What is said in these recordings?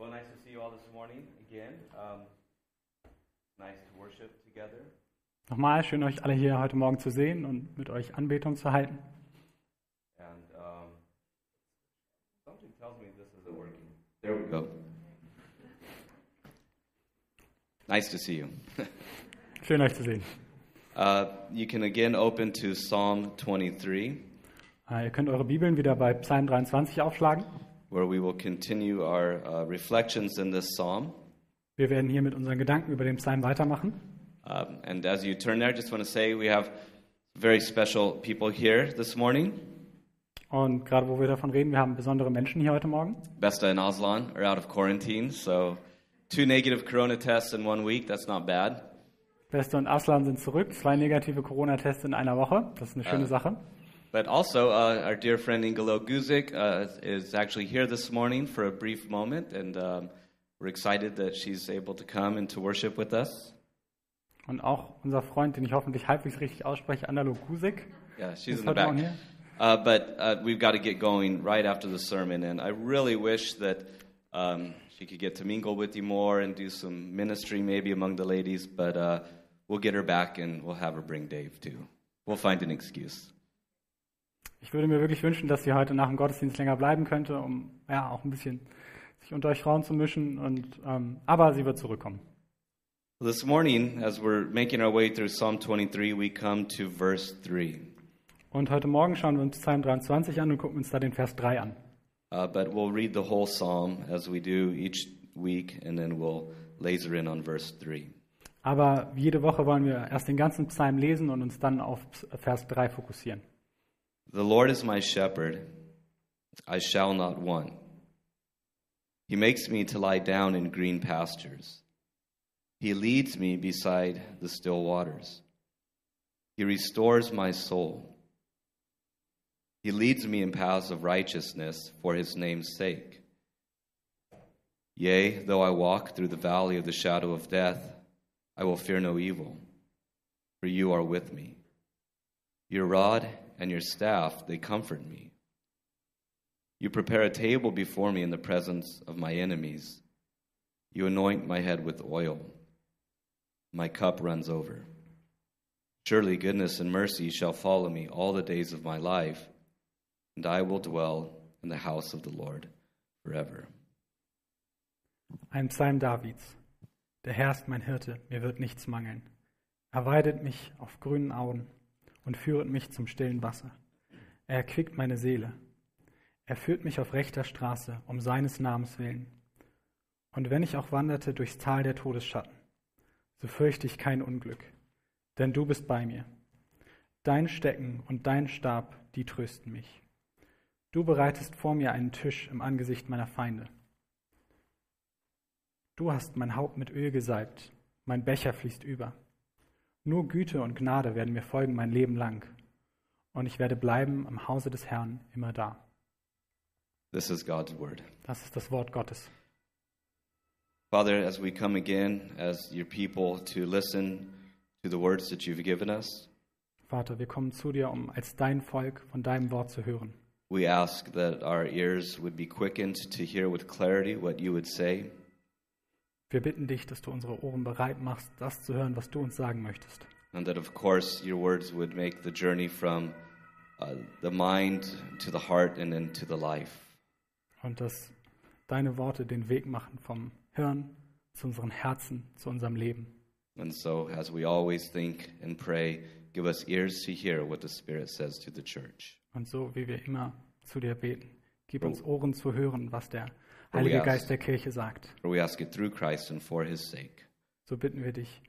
Well, nice to see you all this morning again. Um, nice to worship together. Nochmal schön, euch alle hier heute Morgen zu sehen und mit euch Anbetung zu halten. And um, something tells me this isn't working. There we go. Nice to see you. Schön, euch zu sehen. Uh, you can again open to Psalm 23, Äh, Ihr könnt eure Bibeln wieder bei Psalm 23 aufschlagen. Where we will continue our uh, reflections in this psalm. Wir werden hier mit unseren Gedanken über den Psalm weitermachen. Um, and as you turn there, I just want to say we have very special people here this morning. Und gerade wo wir davon reden, wir haben besondere Menschen hier heute Morgen. Besta and Aslan are out of quarantine, so two negative corona tests in one week, that's not bad. Beste und Aslan sind zurück. Zwei negative Corona-Tests in einer Woche. Das ist eine schöne Äh. Sache. But also, uh, our dear friend Ingelo Guzik uh, is actually here this morning for a brief moment, and um, we're excited that she's able to come and to worship with us. Und auch unser Freund, den ich hoffentlich halbwegs richtig ausspreche, Andalo Gusik. Yeah, she's in the back. Uh, but uh, we've got to get going right after the sermon, and I really wish that um, she could get to mingle with you more and do some ministry maybe among the ladies, but uh, we'll get her back and we'll have her bring Dave too. We'll find an excuse. Ich würde mir wirklich wünschen, dass sie heute nach dem Gottesdienst länger bleiben könnte, um ja auch ein bisschen sich unter euch Frauen zu mischen. Und, ähm, aber sie wird zurückkommen. This morning, as we're making our way through Psalm 23, we come to verse 3. Und heute Morgen schauen wir uns Psalm 23 an und gucken uns da den Vers 3 an. Uh, but we'll read the whole psalm as we do each week, and then we'll laser in on verse 3. Aber wie jede Woche wollen wir erst den ganzen Psalm lesen und uns dann auf Vers 3 fokussieren. The Lord is my shepherd, I shall not want. He makes me to lie down in green pastures. He leads me beside the still waters. He restores my soul. He leads me in paths of righteousness for his name's sake. Yea, though I walk through the valley of the shadow of death, I will fear no evil, for you are with me. Your rod and your staff, they comfort me. You prepare a table before me in the presence of my enemies. You anoint my head with oil. My cup runs over. Surely goodness and mercy shall follow me all the days of my life, and I will dwell in the house of the Lord forever. Ein Psalm Davids. Der Herr ist mein Hirte, mir wird nichts mangeln. Er weidet mich auf grünen Auen und führet mich zum stillen Wasser. Er erquickt meine Seele. Er führt mich auf rechter Straße, um seines Namens willen. Und wenn ich auch wanderte durchs Tal der Todesschatten, so fürchte ich kein Unglück, denn du bist bei mir. Dein Stecken und dein Stab, die trösten mich. Du bereitest vor mir einen Tisch im Angesicht meiner Feinde. Du hast mein Haupt mit Öl gesalbt, mein Becher fließt über. Nur Güte und Gnade werden mir folgen mein Leben lang, und ich werde bleiben im Hause des Herrn immer da. This is God's word. Das ist das Wort Gottes. Father, as we come again as your people to listen to the words that you've given us, Vater, wir kommen zu dir, um als dein Volk von deinem Wort zu hören. We ask that our ears would be quickened to hear with clarity what you would say. Wir bitten dich, dass du unsere Ohren bereit machst, das zu hören, was du uns sagen möchtest. And that, of course, your words would make the journey from uh, the mind to the heart and then to the life. Und dass deine Worte den Weg machen vom Hirn zu unseren Herzen, zu unserem Leben. And so, as we always think and pray, give us ears to hear what the Spirit says to the church. Und so wie wir immer zu dir beten, gib uns Ohren zu hören, was der Oh, Heilige yes. Geist der Kirche sagt. For we ask it through Christ and for his sake. So bitten wir dich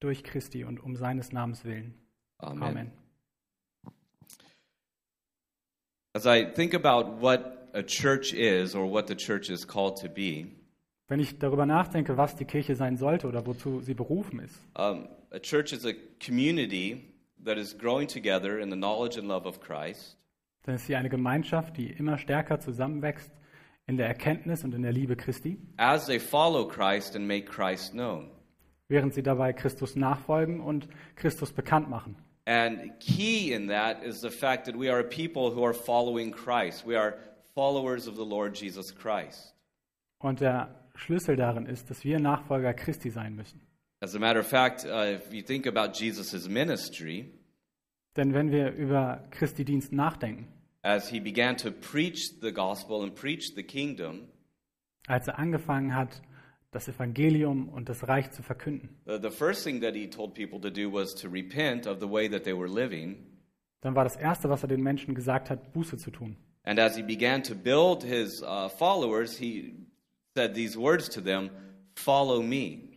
durch Christi und um seines Namens willen. Amen. Amen. As I think about what a church is or what the church is called to be, Wenn ich darüber nachdenke, was die Kirche sein sollte oder wozu sie berufen ist, um, a church is a community that is growing together in the knowledge and love of Christ. dann ist sie eine Gemeinschaft, die immer stärker zusammenwächst in der Erkenntnis und in der Liebe Christi, as they follow Christ and make Christ known. während sie dabei Christus nachfolgen und Christus bekannt machen. And key in that is the fact that we are a people who are following Christ. We are followers of the Lord Jesus Christ. Und der Schlüssel darin ist, dass wir Nachfolger Christi sein müssen. As a matter of fact, uh, if you think about Jesus' ministry, Denn wenn wir über Christi Dienst nachdenken, as he began to preach the gospel and preach the kingdom, als er angefangen hat, das Evangelium und das Reich zu verkünden, the, first thing that he told people to do was to repent of the way that they were living. dann war das Erste, was er den Menschen gesagt hat, Buße zu tun. And as he began to build his uh, followers, he said these words to them Follow me.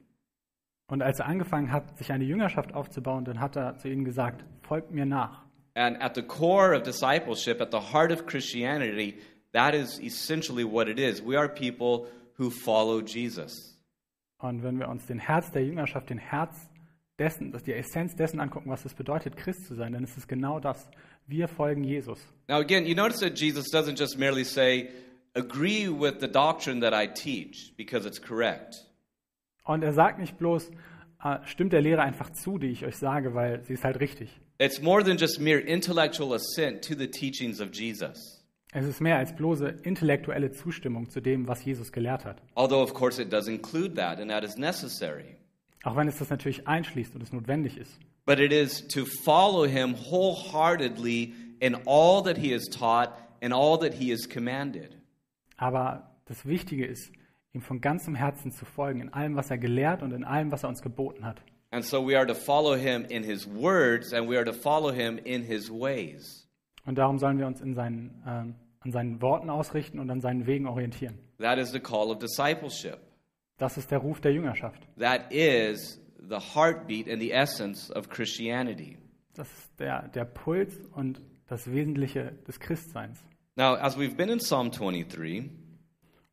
Und als er angefangen hat, sich eine Jüngerschaft aufzubauen, dann hat er zu ihnen gesagt, folgt mir nach. And at the core of discipleship, at the heart of Christianity, that is essentially what it is. We are people who follow Jesus. Und wenn wir uns den Herz der Jüngerschaft, den Herz dessen, dass die Essenz dessen angucken, was es bedeutet, Christ zu sein, dann ist es genau das. Wir folgen Jesus. Now, again, you notice that Jesus doesn't just merely say, agree with the doctrine that I teach because it's correct. Und er sagt nicht bloß, äh, stimmt der Lehre einfach zu, die ich euch sage, weil sie ist halt richtig. It's more than just mere intellectual assent to the teachings of Jesus. Es ist mehr als bloße intellektuelle Zustimmung zu dem, was Jesus gelehrt hat. Although, of course, it does include that, and that is necessary. Auch wenn es das natürlich einschließt und es notwendig ist. But it is to follow him wholeheartedly in all that he has taught and all that he has commanded. Aber das Wichtige ist, ihm von ganzem Herzen zu folgen, in allem, was er gelehrt und in allem, was er uns geboten hat. And so we are to follow him in his words and we are to follow him in his ways. Und darum sollen wir uns in seinen, ähm, an seinen Worten ausrichten und an seinen Wegen orientieren. That is the call of discipleship. Das ist der Ruf der Jüngerschaft. That is the heartbeat and the essence of Christianity. Das ist der, der Puls und das Wesentliche des Christseins. Now, as we've been in Psalm 23,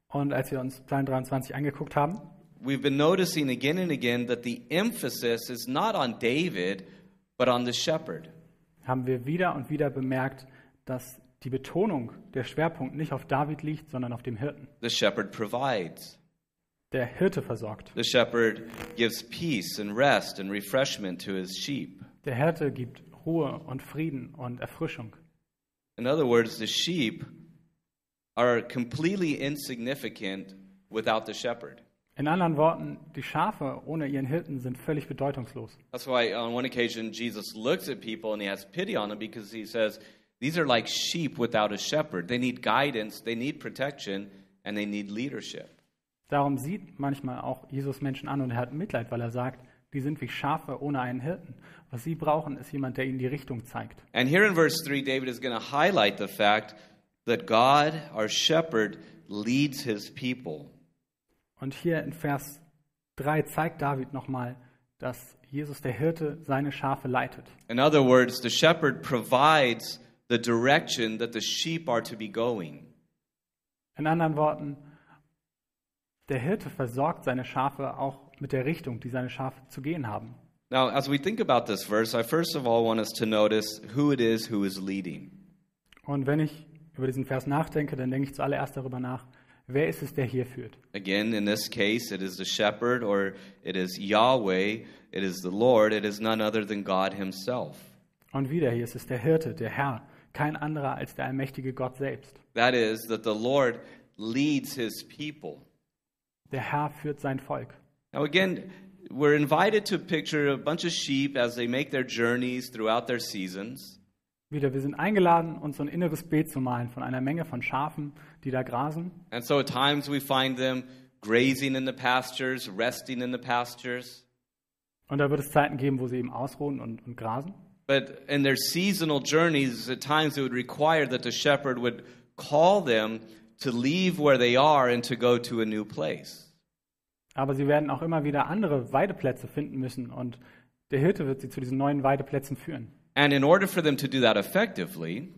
Und als wir uns Psalm 23 angeguckt haben, we've been noticing again and again that the emphasis is not on David, but on the shepherd. haben wir wieder und wieder bemerkt, dass die Betonung, der Schwerpunkt nicht auf David liegt, sondern auf dem Hirten. The shepherd provides. Der Hirte versorgt. The shepherd gives peace and rest and refreshment to his sheep. Der Hirte gibt Ruhe und Frieden und Erfrischung. In other words, the sheep are completely insignificant without the shepherd. In anderen Worten, die Schafe ohne ihren Hirten sind völlig bedeutungslos. That's why on one occasion Jesus looks at people and he has pity on them because he says, These are like sheep without a shepherd. They need guidance, they need protection, and they need leadership. Darum sieht manchmal auch Jesus Menschen an und er hat Mitleid, weil er sagt, die sind wie Schafe ohne einen Hirten. Was sie brauchen, ist jemand, der ihnen die Richtung zeigt. And here in verse 3, David is going to highlight the fact that God, our shepherd, leads his people. Und hier in Vers 3 zeigt David nochmal, dass Jesus der Hirte seine Schafe leitet. In other words, the shepherd provides the direction that the sheep are to be going. In anderen Worten, der Hirte versorgt seine Schafe auch mit der Richtung, die seine Schafe zu gehen haben. Now, as we think about this verse, I first of all want us to notice who it is who is leading. Und wenn ich über diesen Vers nachdenke, dann denke ich zuallererst darüber nach, wer ist es, der hier führt? Again, in this case, it is the shepherd or it is Yahweh, it is the Lord, it is none other than God Himself. Und wieder, hier ist es der Hirte, der Herr, kein anderer als der allmächtige Gott selbst. That is, that the Lord leads His people. Der Herr führt sein Volk. Now, again, we're invited to picture a bunch of sheep as they make their journeys throughout their seasons. Wieder, wir sind eingeladen, uns so ein inneres Bild zu malen von einer Menge von Schafen, die da grasen. And so at times we find them grazing in the pastures, resting in the pastures. Und da wird es Zeiten geben, wo sie eben ausruhen und, und grasen. But in their seasonal journeys, at times it would require that the shepherd would call them to leave where they are and to go to a new place. Aber sie werden auch immer wieder andere Weideplätze finden müssen und der Hirte wird sie zu diesen neuen Weideplätzen führen. And in order for them to do that effectively,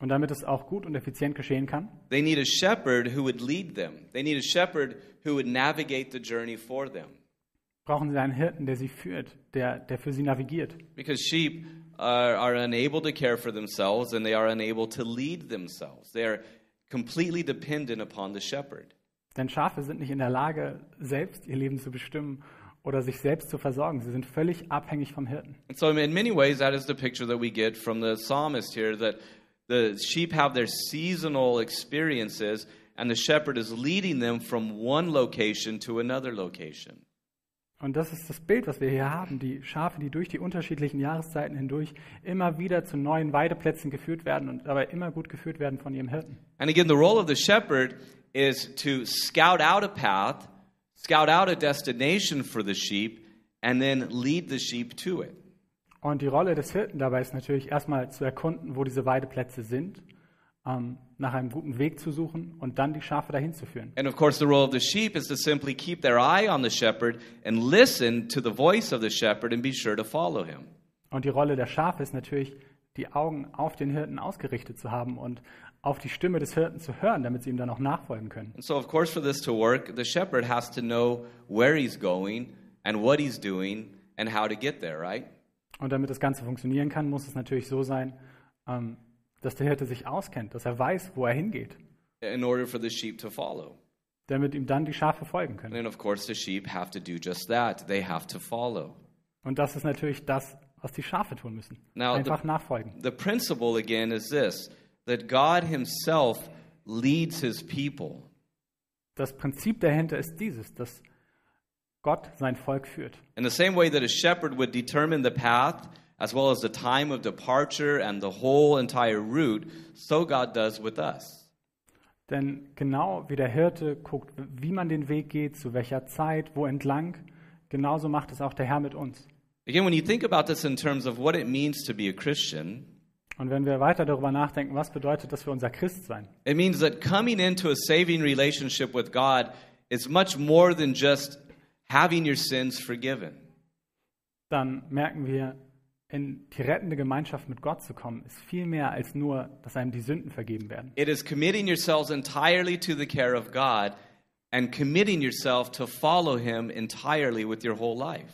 Und damit es auch gut und effizient geschehen kann, they need a shepherd who would lead them. They need a shepherd who would navigate the journey for them. brauchen sie einen Hirten, der sie führt, der, der für sie navigiert. Because sheep are, are unable to care for themselves and they are unable to lead themselves. They are completely dependent upon the shepherd. Denn Schafe sind nicht in der Lage, selbst ihr Leben zu bestimmen oder sich selbst zu versorgen. Sie sind völlig abhängig vom Hirten. And so, in many ways, that is the picture that we get from the psalmist here that the sheep have their seasonal experiences and the shepherd is leading them from one location to another location. Und das ist das Bild, was wir hier haben. Die Schafe, die durch die unterschiedlichen Jahreszeiten hindurch immer wieder zu neuen Weideplätzen geführt werden und dabei immer gut geführt werden von ihrem Hirten. And again, the role of the shepherd is to scout out a path, scout out a destination for the sheep, and then lead the sheep to it. Und die Rolle des Hirten dabei ist natürlich erstmal zu erkunden, wo diese Weideplätze sind, ähm, nach einem guten Weg zu suchen und dann die Schafe dahin zu führen. And of course, the role of the sheep is to simply keep their eye on the shepherd and listen to the voice of the shepherd and be sure to follow him. Und die Rolle der Schafe ist natürlich, die Augen auf den Hirten ausgerichtet zu haben und auf die Stimme des Hirten zu hören, damit sie ihm dann auch nachfolgen können. And so, of course, for this to work, the shepherd has to know where he's going and what he's doing and how to get there, right? Und damit das Ganze funktionieren kann, muss es natürlich so sein, ähm, dass der Hirte sich auskennt, dass er weiß, wo er hingeht, In order for the sheep to follow. damit ihm dann die Schafe folgen And können. then, of course, the sheep have to do just that. They have to follow. Und das ist natürlich das, was die Schafe tun müssen. Now, Einfach the- nachfolgen. The principle, again, is this that God himself leads his people. Das Prinzip dahinter ist dieses, dass Gott sein Volk führt. In the same way that a shepherd would determine the path, as well as the time of departure and the whole entire route, so God does with us. Denn genau wie der Hirte guckt, wie man den Weg geht, zu welcher Zeit, wo entlang, genauso macht es auch der Herr mit uns. Again, when you think about this in terms of what it means to be a Christian, Und wenn wir weiter darüber nachdenken, was bedeutet das für unser Christsein, it means that coming into a saving relationship with God is much more than just having your sins forgiven. dann merken wir, in die rettende Gemeinschaft mit Gott zu kommen, ist viel mehr als nur, dass einem die Sünden vergeben werden. It is committing yourselves entirely to the care of God and committing yourself to follow Him entirely with your whole life.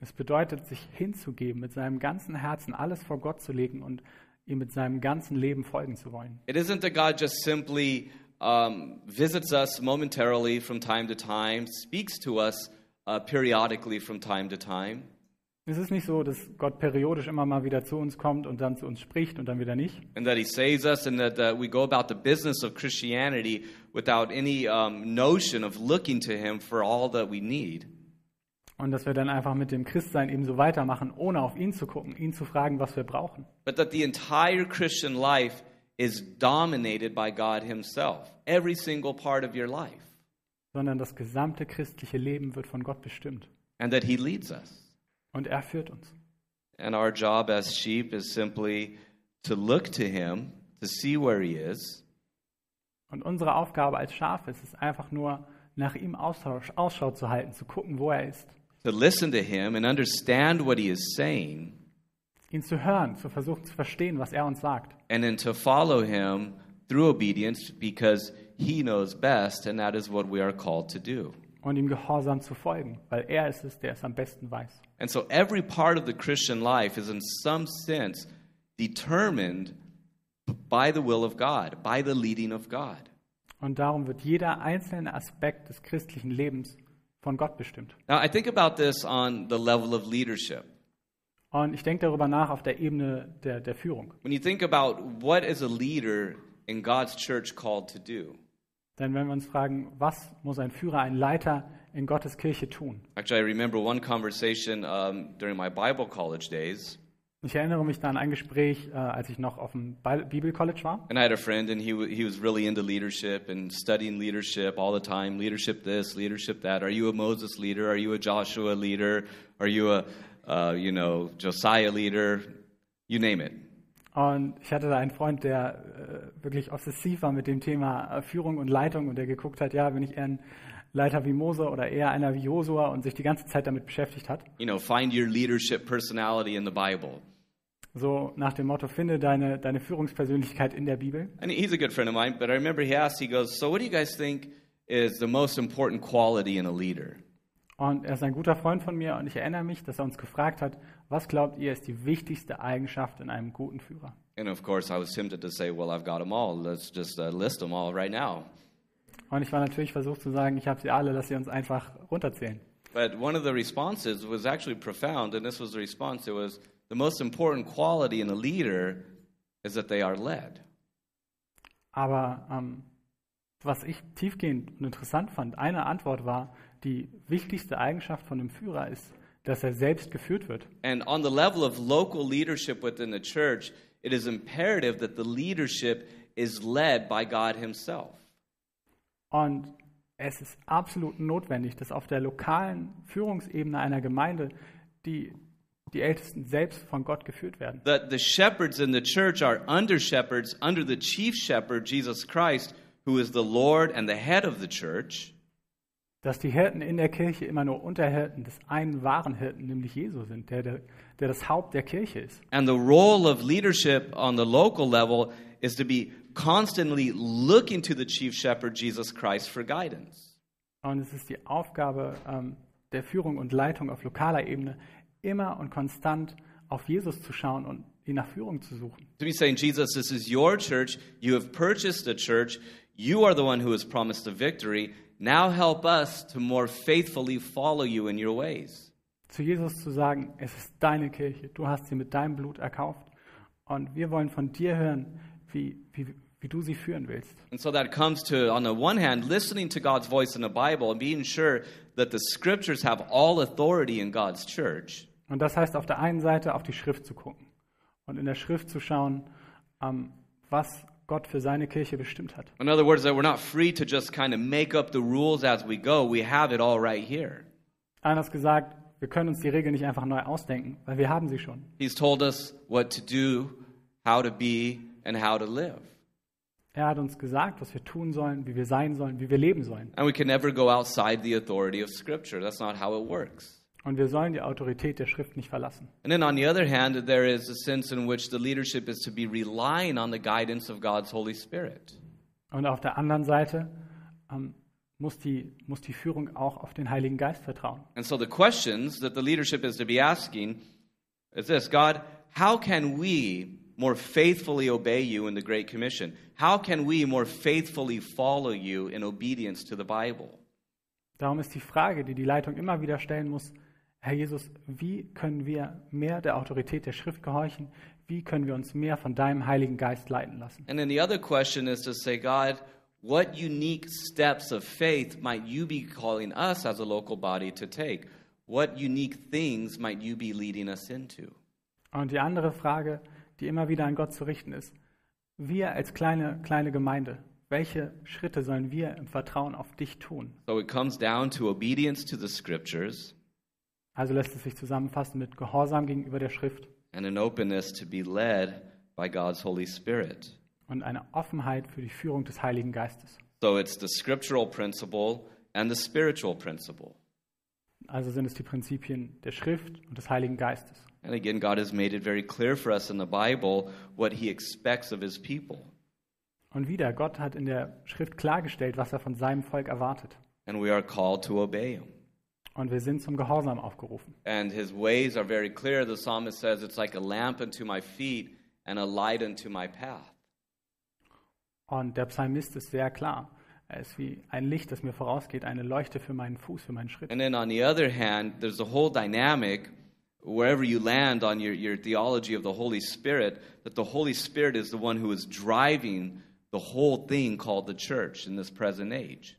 Es bedeutet, sich hinzugeben, mit seinem ganzen Herzen alles vor Gott zu legen und ihm mit seinem ganzen Leben folgen zu wollen. It isn't that God just simply um, visits us momentarily from time to time, speaks to us uh, periodically from time to time. Es ist nicht so, dass Gott periodisch immer mal wieder zu uns kommt und dann zu uns spricht und dann wieder nicht, and that he saves us, and that uh, we go about the business of Christianity without any um, notion of looking to him for all that we need. Und dass wir dann einfach mit dem Christsein eben so weitermachen, ohne auf ihn zu gucken, ihn zu fragen, was wir brauchen. But that the entire Christian life is dominated by God himself, every single part of your life, sondern das gesamte christliche Leben wird von Gott bestimmt. and that he leads us. Und er führt uns. And our job as sheep is simply to look to him, to see where he is, Und unsere Aufgabe als Schafe ist es einfach nur, nach ihm Ausschau, Ausschau zu halten, zu gucken, wo er ist. To listen to him and understand what he is saying, Ihn zu hören, zu versuchen zu verstehen, was er uns sagt. and then to follow him through obedience because he knows best, and that is what we are called to do. Und ihm gehorsam zu folgen, weil er ist es, der es am besten weiß. And so every part of the Christian life is in some sense determined by the will of God, by the leading of God. Und darum wird jeder einzelne Aspekt des christlichen Lebens von Gott bestimmt. Now, I think about this on the level of leadership. Und ich denke darüber nach auf der Ebene der, der Führung. When you think about what is a leader in God's church called to do, Denn wenn wir uns fragen, was muss ein Führer, ein Leiter in Gottes Kirche tun? actually, I remember one conversation um, during my Bible college days. Ich erinnere mich da an ein Gespräch, äh, als ich noch auf dem Bi- Bibelcollege war. And I had a friend, and he, he was really into leadership and studying leadership all the time leadership this, leadership that. Are you a Moses leader? Are you a Joshua leader? Are you a, uh, you know, Josiah leader? You name it. Und ich hatte da einen Freund, der äh, wirklich obsessiv war mit dem Thema äh, Führung und Leitung und der geguckt hat, ja, bin ich eher ein Leiter wie Mose oder eher einer wie Josua und sich die ganze Zeit damit beschäftigt hat. You know, find your leadership personality in the Bible. So nach dem Motto, finde deine, deine Führungspersönlichkeit in der Bibel. And he's a good friend of mine, but I remember he asked, he goes, So, what do you guys think is the most important quality in a leader? Und er ist ein guter Freund von mir und ich erinnere mich, dass er uns gefragt hat, was glaubt ihr ist die wichtigste Eigenschaft in einem guten Führer? And of course, I was tempted to say, Well, I've got them all. Let's just uh, list them all right now. Und ich war natürlich versucht zu sagen, ich habe sie alle, lass sie uns einfach runterzählen. But one of the responses was actually profound, and this was the response. It was the most important quality in a leader is that they are led. Aber ähm, Was ich tiefgehend und interessant fand, eine Antwort war, die wichtigste Eigenschaft von einem Führer ist, dass er selbst geführt wird. And on the level of local leadership within the church, it is imperative that the leadership is led by God Himself. Und es ist absolut notwendig, dass auf der lokalen Führungsebene einer Gemeinde die, die Ältesten selbst von Gott geführt werden. The, the shepherds in the church are under shepherds under the chief shepherd, Jesus Christ, who is the Lord and the head of the church. Dass die Hirten in der Kirche immer nur Unterhirten des einen wahren Hirten, nämlich Jesus sind, der, der, der das Haupt der Kirche ist. And the role of leadership on the local level is to be constantly looking to the chief shepherd, Jesus Christ, for guidance. Und es ist die Aufgabe ähm, der Führung und Leitung auf lokaler Ebene, immer und konstant auf Jesus zu schauen und ihn nach Führung zu suchen. To be saying, Jesus, this is your church. You have purchased a church. You are the one who has promised the victory. Now help us to more faithfully follow you in your ways. Zu Jesus zu sagen, es ist deine Kirche, du hast sie mit deinem Blut erkauft und wir wollen von dir hören, wie, wie, wie du sie führen willst. And so that comes to, on the one hand, listening to God's voice in the Bible and being sure that the scriptures have all authority in God's church. Und das heißt auf der einen Seite auf die Schrift zu gucken und in der Schrift zu schauen, ähm, was Gott für seine Kirche bestimmt hat. In other words, that we're not free to just kind of make up the rules as we go. We have it all right here. Anders gesagt, wir können uns die Regeln nicht einfach neu ausdenken, weil wir haben sie schon. He's told us what to do, how to be, and how to live. Er hat uns gesagt, was wir tun sollen, wie wir sein sollen, wie wir leben sollen. And we can never go outside the authority of Scripture. That's not how it works. Und wir sollen die Autorität der Schrift nicht verlassen. And then on the other hand, there is a sense in which the leadership is to be relying on the guidance of God's Holy Spirit. Und auf der anderen Seite ähm, muss, die, muss die Führung auch auf den Heiligen Geist vertrauen. And so the questions that the leadership is to be asking is this God, how can we more faithfully obey you in the Great Commission? How can we more faithfully follow you in obedience to the Bible? Darum ist die Frage, die die Leitung immer wieder stellen muss, Herr Jesus, wie können wir mehr der Autorität der Schrift gehorchen? Wie können wir uns mehr von deinem Heiligen Geist leiten lassen? And then the other question is to say, God, what unique steps of faith might you be calling us as a local body to take? What unique things might you be leading us into? Und die andere Frage, die immer wieder an Gott zu richten ist, wir als kleine, kleine Gemeinde, welche Schritte sollen wir im Vertrauen auf dich tun? So it comes down to obedience to the scriptures Also lässt es sich zusammenfassen mit Gehorsam gegenüber der Schrift and an openness to be led by God's Holy Spirit. und eine Offenheit für die Führung des Heiligen Geistes. So it's the scriptural principle and the spiritual principle. Also sind es die Prinzipien der Schrift und des Heiligen Geistes. And again, God has made it very clear for us in the Bible what he expects of his people. Und wieder, Gott hat in der Schrift klargestellt, was er von seinem Volk erwartet. And we are called to obey him. Und wir sind zum Gehorsam aufgerufen. And his ways are very clear. The psalmist says, It's like a lamp unto my feet and a light unto my path. Und der Psalmist ist sehr klar. Er ist wie ein Licht, das mir vorausgeht, eine Leuchte für meinen Fuß, für meinen Schritt. And then on the other hand, there's a whole dynamic wherever you land on your, your theology of the Holy Spirit, that the Holy Spirit is the one who is driving the whole thing called the church in this present age.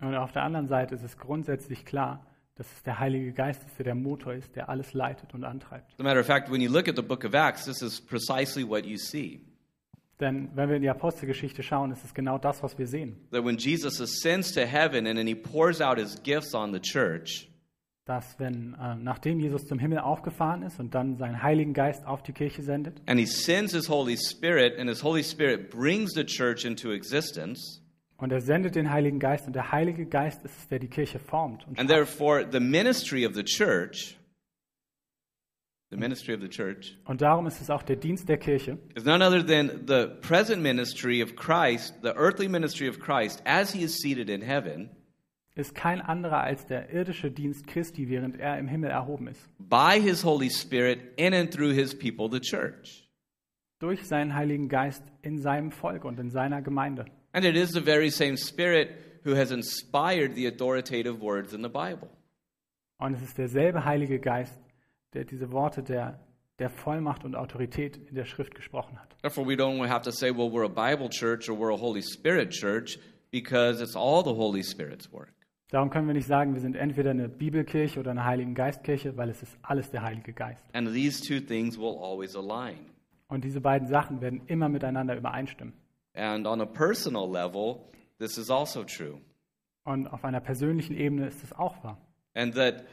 Und auf der anderen Seite ist es grundsätzlich klar, dass es der Heilige Geist ist, der der Motor ist, der alles leitet und antreibt. As a matter of fact, when you look at the book of Acts, this is precisely what you see. Denn wenn wir in die Apostelgeschichte schauen, ist es genau das, was wir sehen. That when Jesus ascends to heaven and then he pours out his gifts on the church, Dass wenn, äh, nachdem Jesus zum Himmel aufgefahren ist und dann seinen Heiligen Geist auf die Kirche sendet and he sends his Holy Spirit, and his Holy Spirit brings the church into existence, und er sendet den Heiligen Geist und der Heilige Geist ist es, der die Kirche formt. Und and therefore the ministry of the church, the ministry of the church, und darum ist es auch der Dienst der Kirche, is none other than the present ministry of Christ, the earthly ministry of Christ, as he is seated in heaven, ist kein anderer als der irdische Dienst Christi, während er im Himmel erhoben ist. by his Holy Spirit in and through his people, the church. Durch seinen Heiligen Geist in seinem Volk und in seiner Gemeinde. And it is the very same Spirit who has inspired the authoritative words in the Bible. Und es ist derselbe Heilige Geist, der diese Worte der, der Vollmacht und Autorität in der Schrift gesprochen hat. Therefore, we don't have to say, well, we're a Bible church or we're a Holy Spirit church. because it's all the Holy Spirit's work. Darum können wir nicht sagen, wir sind entweder eine Bibelkirche oder eine Heiligen Geistkirche, weil es ist alles der Heilige Geist. And these two things will always align. Und diese beiden Sachen werden immer miteinander übereinstimmen. And on a personal level, this is also true. Und auf einer persönlichen Ebene ist es auch wahr. And that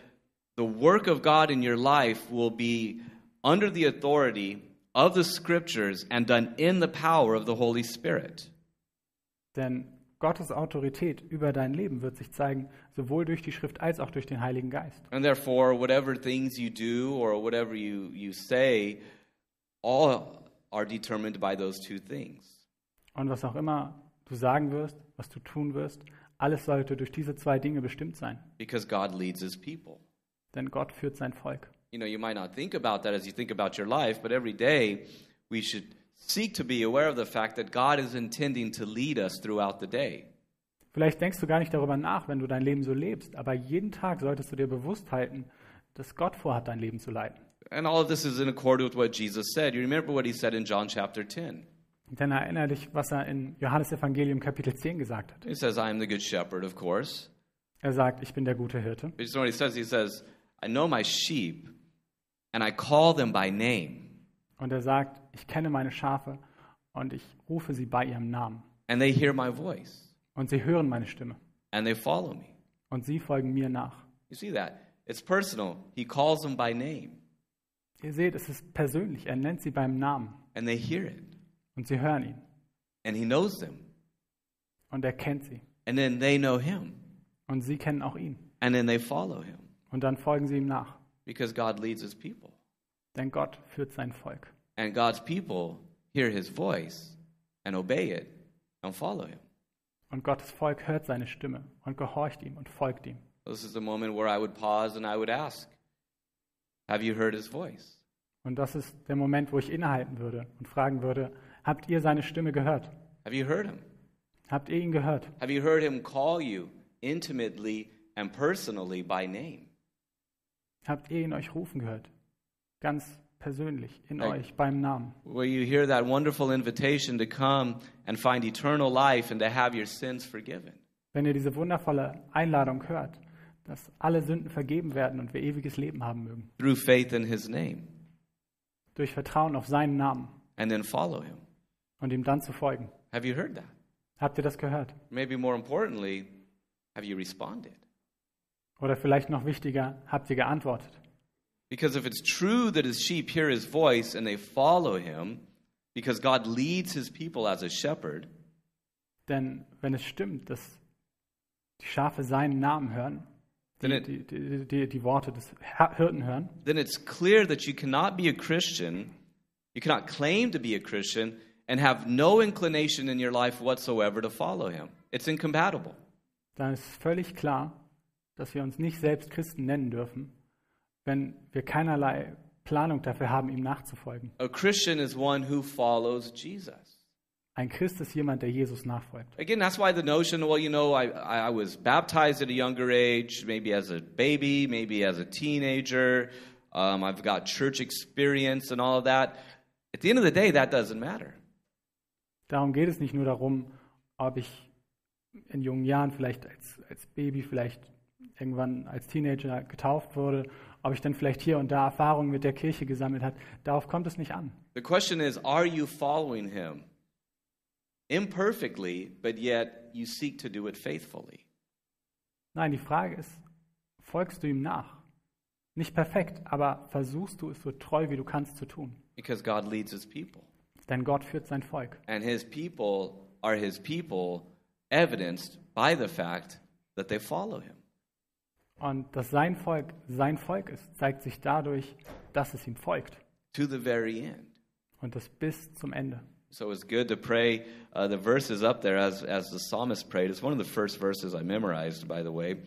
the work of God in your life will be under the authority of the scriptures and done in the power of the Holy Spirit. Denn Gottes Autorität über dein Leben wird sich zeigen, sowohl durch die Schrift als auch durch den Heiligen Geist. And therefore, whatever things you do or whatever you, you say, all are determined by those two things. Und was auch immer du sagen wirst, was du tun wirst, alles sollte durch diese zwei Dinge bestimmt sein. Because God leads his people. Denn Gott führt sein Volk. You know, you might not think about that as you think about your life, but every day we should seek to be aware of the fact that God is intending to lead us throughout the day. Vielleicht denkst du gar nicht darüber nach, wenn du dein Leben so lebst, aber jeden Tag solltest du dir bewusst halten, dass Gott vorhat, dein Leben zu leiten. And all of this is in accord with what Jesus said. You remember what he said in John chapter 10. Denn erinnere dich, was er in Johannes Evangelium Kapitel 10 gesagt hat. He says, I am the good shepherd, of course. Er sagt, ich bin der gute Hirte. But you know what he says? He says, I know my sheep, and I call them by name, Und er sagt, ich kenne meine Schafe und ich rufe sie bei ihrem Namen. and they hear my voice, Und sie hören meine Stimme. and they follow me. Und sie folgen mir nach. You see that? It's personal. He calls them by name, Ihr seht, es ist persönlich. Er nennt sie beim Namen. and they hear it, Und sie hören ihn. and he knows them, Und er kennt sie. and then they know him, Und sie kennen auch ihn. and then they follow him, Und dann folgen sie ihm nach. because God leads his people. Denn Gott führt sein Volk. And God's people hear his voice and obey it and follow him. Und Gottes Volk hört seine Stimme und gehorcht ihm und folgt ihm. This is the moment where I would pause and I would ask, Have you heard his voice? Und das ist der Moment, wo ich innehalten würde und fragen würde, habt ihr seine Stimme gehört? Have you heard him? Habt ihr ihn gehört? Have you heard him call you intimately and personally by name? Habt ihr ihn euch rufen gehört? Ganz persönlich, in Hey. euch, beim Namen. Where you hear that wonderful invitation to come and find eternal life and to have your sins forgiven. Wenn ihr diese wundervolle Einladung hört, dass alle Sünden vergeben werden und wir ewiges Leben haben mögen. through faith in his name Durch Vertrauen auf seinen Namen and then follow him. und ihm dann zu folgen. Have you heard that? Habt ihr das gehört? Maybe more importantly, have you responded? Oder vielleicht noch wichtiger, habt ihr geantwortet? Because if it's true that his sheep hear his voice and they follow him, because God leads his people as a shepherd, Denn wenn es stimmt, dass die Schafe seinen Namen hören, die, it- die, die, die, die Worte des Hirten hören, then it's clear that you cannot be a Christian, you cannot claim to be a Christian, and have no inclination in your life whatsoever to follow him. It's incompatible. dann ist völlig klar, dass wir uns nicht selbst Christen nennen dürfen, wenn wir keinerlei Planung dafür haben, ihm nachzufolgen. A Christian is one who follows Jesus. Ein Christ ist jemand, der Jesus nachfolgt. Again, that's why the notion, well, you know, I, I was baptized at a younger age, maybe as a baby, maybe as a teenager. Um, I've got church experience and all of that. At the end of the day, that doesn't matter. Darum geht es nicht nur darum, ob ich in jungen Jahren vielleicht als, als Baby, vielleicht irgendwann als Teenager getauft wurde, ob ich dann vielleicht hier und da Erfahrungen mit der Kirche gesammelt habe. Darauf kommt es nicht an. The question is, are you following him imperfectly, but yet you seek to do it faithfully? Nein, die Frage ist, folgst du ihm nach? Nicht perfekt, aber versuchst du es so treu wie du kannst zu tun. Because God leads his people. Denn Gott führt sein Volk. And his people are his people, evidenced by the fact that they follow him. Und dass sein Volk sein Volk ist, zeigt sich dadurch, dass es ihm folgt. To the very end. Und das bis zum Ende. So it's good to pray uh, the verses up there as, as the psalmist prayed. It's one of the first verses I memorized, by the way.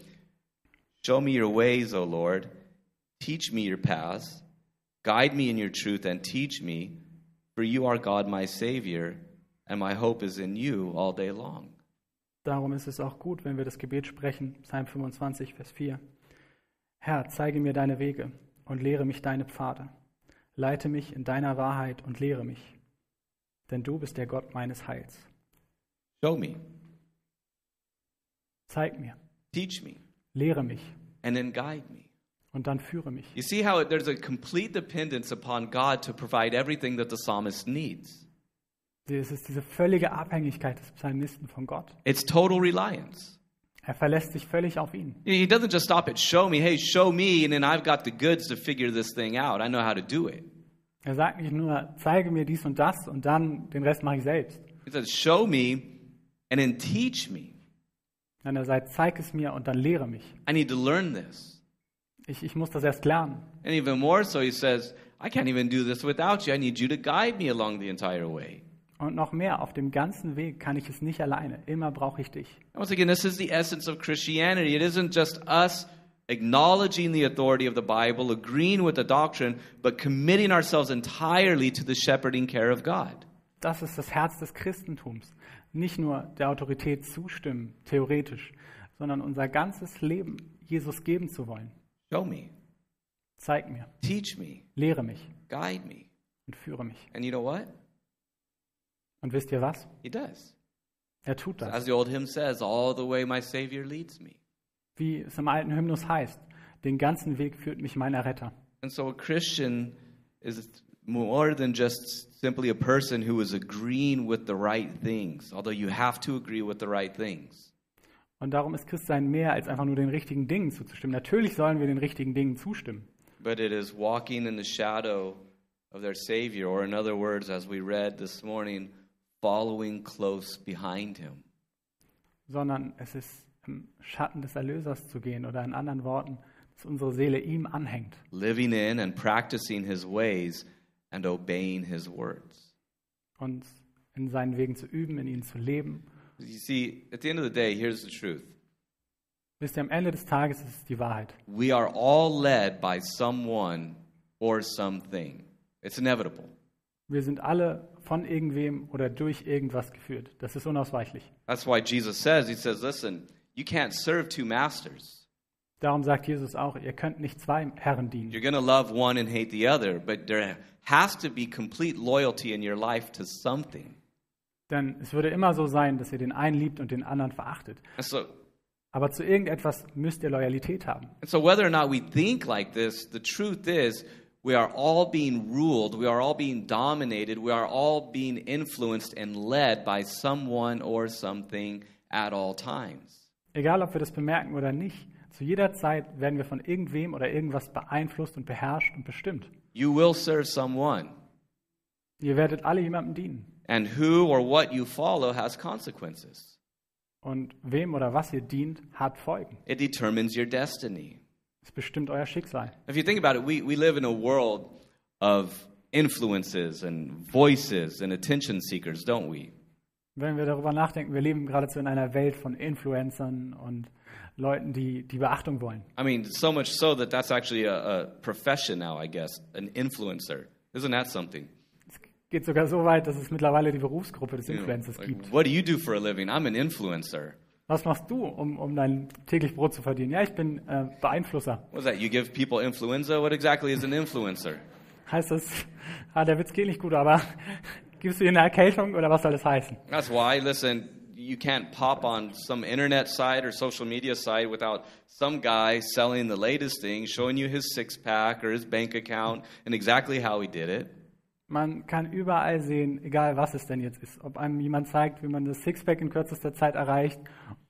Show me your ways, O Lord. Teach me your paths. Guide me in your truth and teach me, for you are God, my Savior, and my hope is in you all day long. Darum ist es auch gut, wenn wir das Gebet sprechen, Psalm 25, Vers 4. Herr, zeige mir deine Wege und lehre mich deine Pfade. Leite mich in deiner Wahrheit und lehre mich. Denn du bist der Gott meines Heils. Show me. Zeig mir, teach me, lehre mich and then guide me. und dann führe mich. You see how there's a complete dependence upon God to provide everything that the psalmist needs. Es ist diese völlige Abhängigkeit des Psalmisten von Gott. It's total reliance. Er verlässt sich völlig auf ihn. He doesn't just stop at show me, hey, show me, and then I've got the goods to figure this thing out. I know how to do it. Er sagt nicht nur, zeige mir dies und das und dann den Rest mache ich selbst. He says, show me and then teach me. Sondern er sagt, zeig es mir und dann lehre mich. I need to learn this. Ich, ich muss das erst lernen. And even more so, he says, I can't even do this without you. I need you to guide me along the entire way. Und noch mehr, auf dem ganzen Weg kann ich es nicht alleine. Immer brauche ich dich. Once again, this is the essence of Christianity. It isn't just us acknowledging the authority of the Bible, agreeing with the doctrine, but committing ourselves entirely to the shepherding care of God. Das ist das Herz des Christentums. Nicht nur der Autorität zustimmen, theoretisch, sondern unser ganzes Leben Jesus geben zu wollen. Show me, Zeig mir, teach me, lehre mich guide me. und führe mich. And you know what? Und wisst ihr was? He does. Er tut das. As the old hymn says, all the way my Savior leads me. Wie es im alten Hymnus heißt, den ganzen Weg führt mich mein Erretter. And so a Christian is more than just simply a person who is agreeing with the right things, although you have to agree with the right things. Und darum ist Christsein mehr als einfach nur den richtigen Dingen zuzustimmen. Natürlich sollen wir den richtigen Dingen zustimmen. But it is walking in the shadow of their Savior, or in other words, as we read this morning, following close behind him. sondern es ist im Schatten des Erlösers zu gehen oder in anderen Worten, dass unsere Seele ihm anhängt living in and practicing his ways and obeying his words. und in seinen Wegen zu üben, in ihnen zu leben. You see, at the end of the day, here's the truth. Wisst ihr, am Ende des Tages ist es die Wahrheit. We are all led by someone or something. It's inevitable. Wir sind alle von irgendwem oder durch irgendwas geführt. Das ist unausweichlich. That's why Jesus says, He says, listen, you can't serve two masters. Darum sagt Jesus auch, ihr könnt nicht zwei Herren dienen. You're going to love one and hate the other, but there has to be complete loyalty in your life to something. Denn es würde immer so sein, dass ihr den einen liebt und den anderen verachtet. So, Aber zu irgendetwas müsst ihr Loyalität haben. and so whether or not we think like this, the truth is we are all being ruled, we are all being dominated, we are all being influenced and led by someone or something at all times. Egal, ob wir das bemerken oder nicht, zu jeder Zeit werden wir von irgendwem oder irgendwas beeinflusst und beherrscht und bestimmt. You will serve someone, Ihr werdet alle jemandem dienen. and who or what you follow has consequences. Und wem oder was ihr dient, hat Folgen. It determines your destiny. Es bestimmt euer Schicksal. If you think about it, we, we live in a world of influences and voices and attention seekers, don't we? Wenn wir darüber nachdenken, wir leben geradezu in einer Welt von Influencern und Leuten, die die Beachtung wollen. I mean, so much so that that's actually a, a profession now, I guess, an influencer. Isn't that something? Es geht sogar so weit, dass es mittlerweile die Berufsgruppe des You know, Influencers like, gibt. what do you do for a living? I'm an influencer. Was machst du, um, um dein täglich Brot zu verdienen? Ja, ich bin äh, Beeinflusser. What's that? You give people influenza? What exactly is an influencer? Heißt das, ah, der Witz geht nicht gut, aber gibst du ihr eine Erkältung oder was soll das heißen? That's why, listen, you can't pop on some internet site or social media site without some guy selling the latest thing, showing you his six pack or his bank account and exactly how he did it. Man kann überall sehen, egal was es denn jetzt ist, ob einem jemand zeigt, wie man das Sixpack in kürzester Zeit erreicht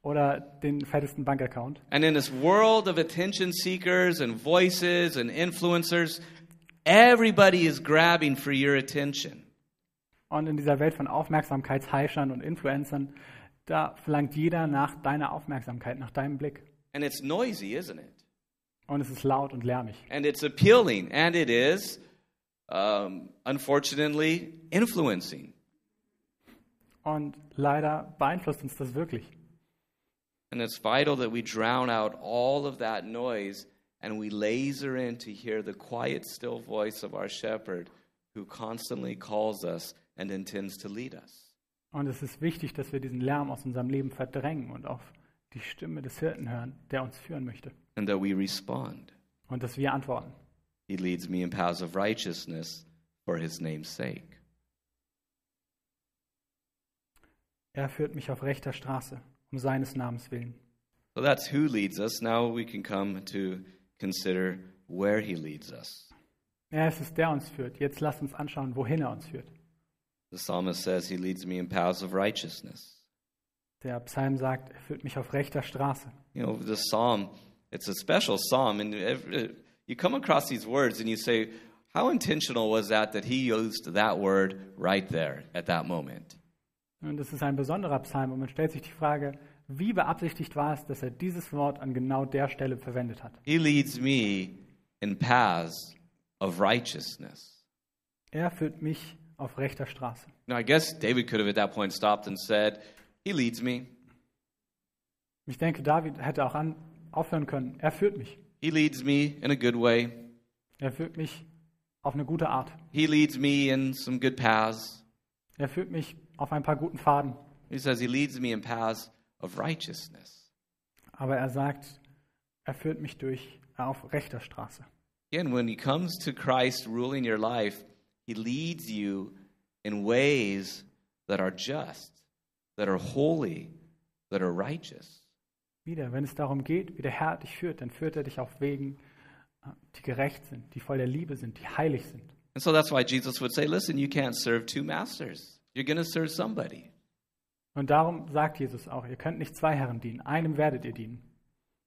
oder den fettesten Bankaccount. And in this world of attention seekers and voices and influencers, everybody is grabbing for your attention. Und in dieser Welt von Aufmerksamkeitsheischern und Influencern, da verlangt jeder nach deiner Aufmerksamkeit, nach deinem Blick. And it's noisy, isn't it? Und es ist laut und lärmig. And it's appealing, and it is, um, unfortunately, influencing. Und leider beeinflusst uns das wirklich. And it's vital that we drown out all of that noise and we laser in to hear the quiet, still voice of our shepherd who constantly calls us and intends to lead us. Und es ist wichtig, dass wir diesen Lärm aus unserem Leben verdrängen und auf die Stimme des Hirten hören, der uns führen möchte. And that we respond. Und dass wir antworten. He leads me in paths of righteousness for his name's sake. Er führt mich auf rechter Straße, um seines Namens willen. So that's who leads us. Now we can come to consider where he leads us. Es ist der uns führt. Jetzt lasst uns anschauen, wohin er uns führt. The psalmist says he leads me in paths of righteousness. Der Psalm sagt, er führt mich auf rechter Straße. You know, the psalm, it's a special psalm, and every, you come across these words and you say, how intentional was that that he used that word right there at that moment? Und es ist ein besonderer Psalm und man stellt sich die Frage, wie beabsichtigt war es, dass er dieses Wort an genau der Stelle verwendet hat. He leads me in paths of righteousness. Er führt mich auf rechter Straße. Now, I guess David could have at that point stopped and said, He leads me. Ich denke, David hätte auch an, aufhören können. Er führt mich. He leads me in a good way. Er führt mich auf eine gute Art. He leads me in some good paths. Er führt mich auf ein paar guten Faden. He says, He leads me in paths of righteousness. Aber er sagt, er führt mich durch auf rechter Straße. Again, when He comes to Christ ruling your life, He leads you in ways that are just, that are holy, that are righteous. Wieder, wenn es darum geht, wie der Herr dich führt, dann führt er dich auf Wegen, äh, die gerecht sind, die voll der Liebe sind, die heilig sind. And so that's why Jesus would say, Listen, you can't serve two masters. You're going to serve somebody. Und darum sagt Jesus auch, ihr könnt nicht zwei Herren dienen, einem werdet ihr dienen.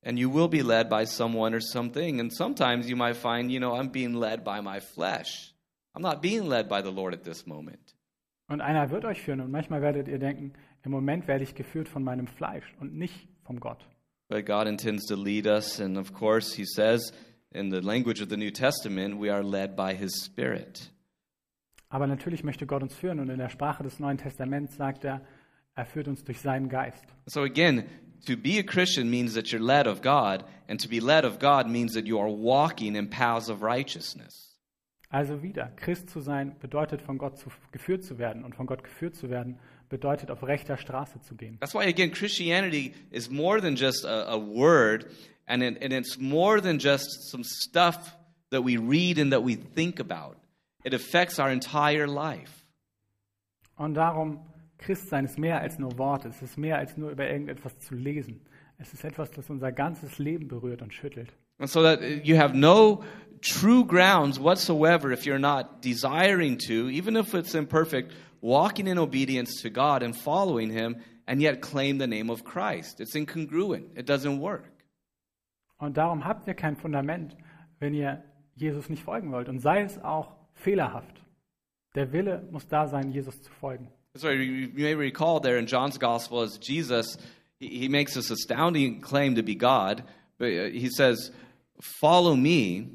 And you will be led by someone or something. And sometimes you might find, you know, I'm being led by my flesh. I'm not being led by the Lord at this moment. Und einer wird euch führen und manchmal werdet ihr denken, im Moment werde ich geführt von meinem Fleisch und nicht vom Gott. But God intends to lead us. And of course, He says in the language of the New Testament, we are led by His Spirit. Aber natürlich möchte Gott uns führen und in der Sprache des Neuen Testaments sagt er, er führt uns durch seinen Geist. So again, to be a Christian means that you're led of God, and to be led of God means that you are walking in paths of righteousness. Also wieder, Christ zu sein bedeutet von Gott zu, geführt zu werden und von Gott geführt zu werden bedeutet auf rechter Straße zu gehen. That's why, again, Christianity is more than just a, a word, and, it, and it's more than just some stuff that we read and that we think about. It affects our entire life. Und darum, Christsein ist mehr als nur Worte, es ist mehr als nur über irgendetwas zu lesen. Es ist etwas, das unser ganzes Leben berührt und schüttelt. And so that you have no true grounds whatsoever if you're not desiring to, even if it's imperfect, walking in obedience to God and following Him, and yet claim the name of Christ. It's incongruent, it doesn't work. Und darum habt ihr kein Fundament, wenn ihr Jesus nicht folgen wollt. Und sei es auch fehlerhaft. Der Wille muss da sein, Jesus zu folgen. So you may recall there in John's Gospel as Jesus, he, makes this astounding claim to be God, but uh, he says, Follow me,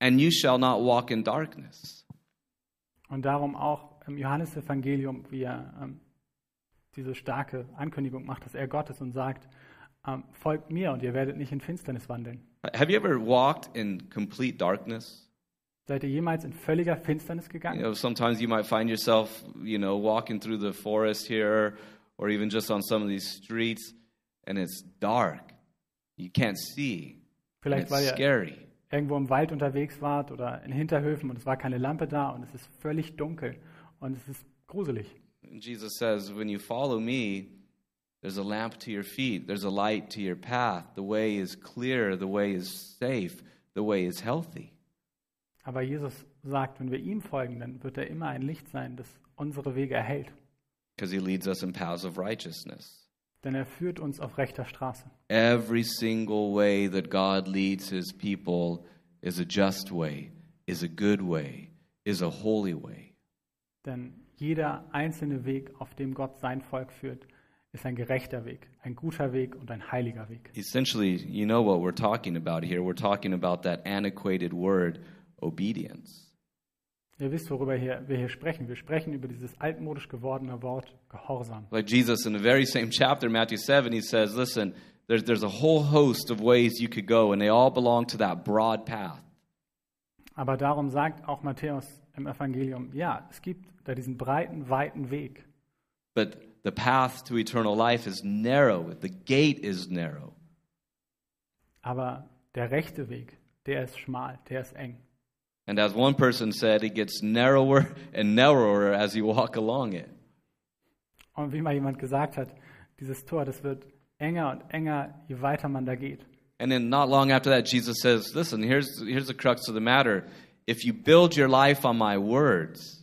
and you shall not walk in darkness. Und darum auch im Johannesevangelium, wie er ähm, diese starke Ankündigung macht, dass er Gott ist und sagt, ähm, folgt mir und ihr werdet nicht in Finsternis wandeln. Have you ever walked in complete darkness? Seid ihr jemals in völliger Finsternis You gegangen? know, sometimes you might find yourself, you know, walking through the forest here or even just on some of these streets and it's dark. You can't see. Vielleicht it's weil ihr scary. Irgendwo im Wald unterwegs wart oder in Hinterhöfen und es war keine Lampe da und es ist völlig dunkel und es ist gruselig. Jesus says, when you follow me, there's a lamp to your feet, there's a light to your path. The way is clear, the way is safe, the way is healthy. Aber Jesus sagt, wenn wir ihm folgen, dann wird er immer ein Licht sein, das unsere Wege erhält. Because he leads us in paths of righteousness. Denn er führt uns auf rechter Straße. Every single way that God leads his people is a just way, is a good way, is a holy way. Denn jeder einzelne Weg, auf dem Gott sein Volk führt, ist ein gerechter Weg, ein guter Weg und ein heiliger Weg. Essentially, you know what we're talking about here. We're talking about that antiquated word, obedience. Ihr wisst, worüber hier, wir hier sprechen. Wir sprechen über dieses altmodisch gewordene Wort Gehorsam. Like Jesus in the very same chapter, Matthew 7, he says, Listen, there's, there's a whole host of ways you could go, and they all belong to that broad path. Aber darum sagt auch Matthäus im Evangelium, ja, es gibt da diesen breiten, weiten Weg. But the path to eternal life is narrow, the gate is narrow. Aber der rechte Weg, der ist schmal, der ist eng. And as one person said, it gets narrower and narrower as you walk along it. Und wie mal jemand gesagt hat, dieses Tor, das wird enger und enger, je weiter man da geht. And then not long after that, Jesus says, Listen, here's, here's the crux of the matter. If you build your life on my words,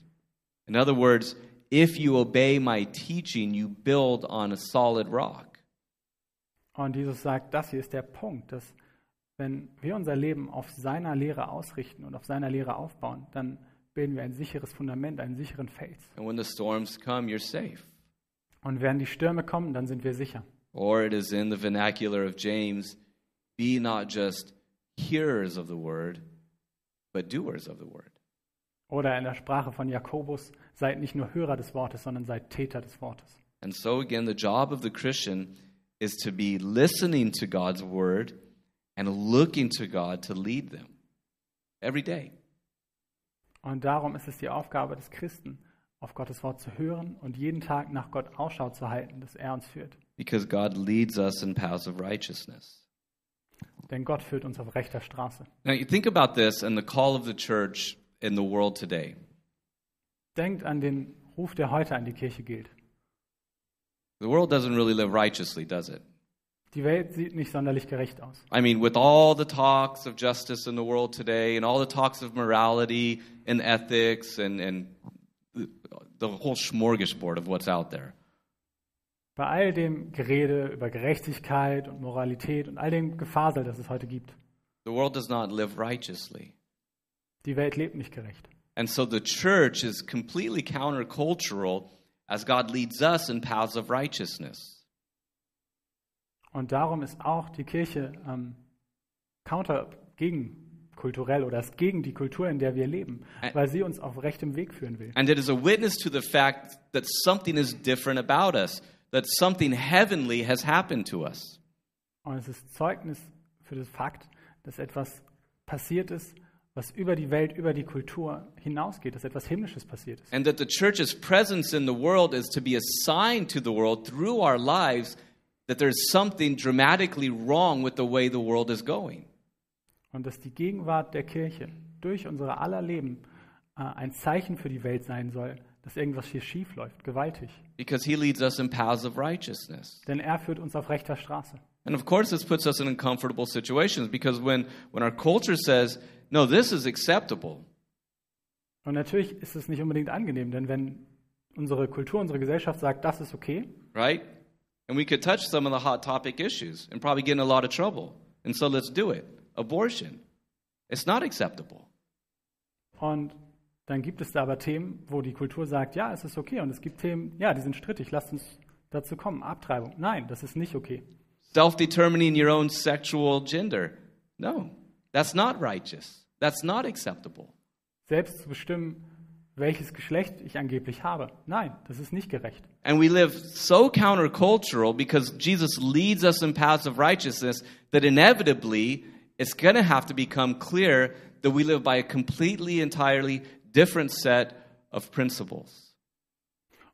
in other words, if you obey my teaching, you build on a solid rock. Und Jesus sagt, das hier ist der Punkt, dass wenn wir unser Leben auf seiner Lehre ausrichten und auf seiner Lehre aufbauen, dann bilden wir ein sicheres Fundament, einen sicheren Fels. And when the storms come, you're safe. Und wenn die Stürme kommen, dann sind wir sicher. Or it is in the vernacular of James be not just hearers of the word, but doers of the word. Oder in der Sprache von Jakobus, seid nicht nur Hörer des Wortes, sondern seid Täter des Wortes. And so, again, the job of the Christian is to be listening to God's word and looking to God to lead them every day. Und darum ist es die Aufgabe des Christen, auf Gottes Wort zu hören und jeden Tag nach Gott Ausschau zu halten, dass er uns führt. Because God leads us in paths of righteousness. Denn Gott führt uns auf rechter Straße. Now, you think about this and the call of the church in the world today. Denkt an den Ruf, der heute an die Kirche gilt. The world doesn't really live righteously, does it? Die Welt sieht nicht sonderlich gerecht aus. I mean, with all the talks of justice in the world today and all the talks of morality and ethics and, and the- the whole smorgasbord of what's out there. Bei all dem Gerede über Gerechtigkeit und Moralität und all dem Gefasel, das es heute gibt. The world does not live righteously. Die Welt lebt nicht gerecht. And so the church is completely countercultural as God leads us in paths of righteousness. Und darum ist auch die Kirche ähm, counter gegen kulturell oder ist gegen die Kultur, in der wir leben, weil sie uns auf rechtem Weg führen will. And it is a witness to the fact that something is different about us, that something heavenly has happened to us. Und es ist Zeugnis für das Fakt, dass etwas passiert ist, was über die Welt, über die Kultur hinausgeht, dass etwas Himmlisches passiert ist. And that the church's presence in the world is to be a sign to the world through our lives that there's something dramatically wrong with the way the world is going. Und dass die Gegenwart der Kirche durch unsere aller Leben äh, ein Zeichen für die Welt sein soll, dass irgendwas hier schief läuft, gewaltig. Because he leads us in paths of righteousness. Denn er führt uns auf rechter Straße. And of course, this puts us in uncomfortable situations because when, when our culture says, no, this is acceptable, Und natürlich ist es nicht unbedingt angenehm, denn wenn unsere Kultur, unsere Gesellschaft sagt, das ist okay, right? And we could touch some of the hot topic issues and probably get in a lot of trouble. And so let's do it. Abortion. It's not acceptable. und dann gibt es da aber Themen, wo die Kultur sagt, ja, es ist okay. Und es gibt Themen, ja, die sind strittig, lasst uns dazu kommen. Abtreibung. Nein, das ist nicht okay. Self determining your own sexual gender. No, that's not righteous. That's not acceptable. Selbst zu bestimmen, welches Geschlecht ich angeblich habe. Nein, das ist nicht gerecht. And we live so countercultural because Jesus leads us in paths of righteousness that inevitably it's going to have to become clear that we live by a completely, entirely different set of principles.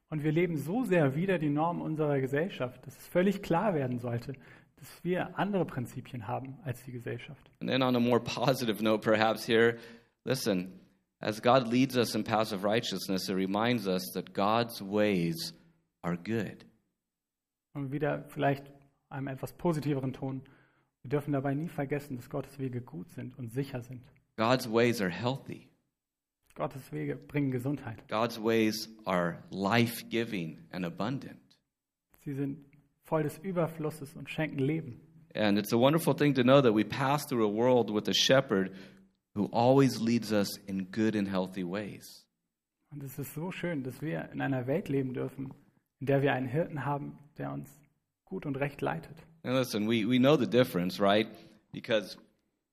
Und wir leben so sehr wider die Normen unserer Gesellschaft, dass es völlig klar werden sollte, dass wir andere Prinzipien haben als die Gesellschaft. And then, on a more positive note, perhaps here, listen, as God leads us in paths of righteousness, it reminds us that God's ways are good. Und wieder vielleicht einem etwas positiveren Ton. Wir dürfen dabei nie vergessen, dass Gottes Wege gut sind und sicher sind. God's ways are healthy. Gottes Wege bringen Gesundheit. God's ways are life giving and abundant. Sie sind voll des Überflusses und schenken Leben. And it's a wonderful thing to know that we pass through a world with a shepherd who always leads us in good and healthy ways. Und es ist so schön, dass wir in einer Welt leben dürfen, in der wir einen Hirten haben, der uns gut und recht leitet. And listen, we, we know the difference, right? Because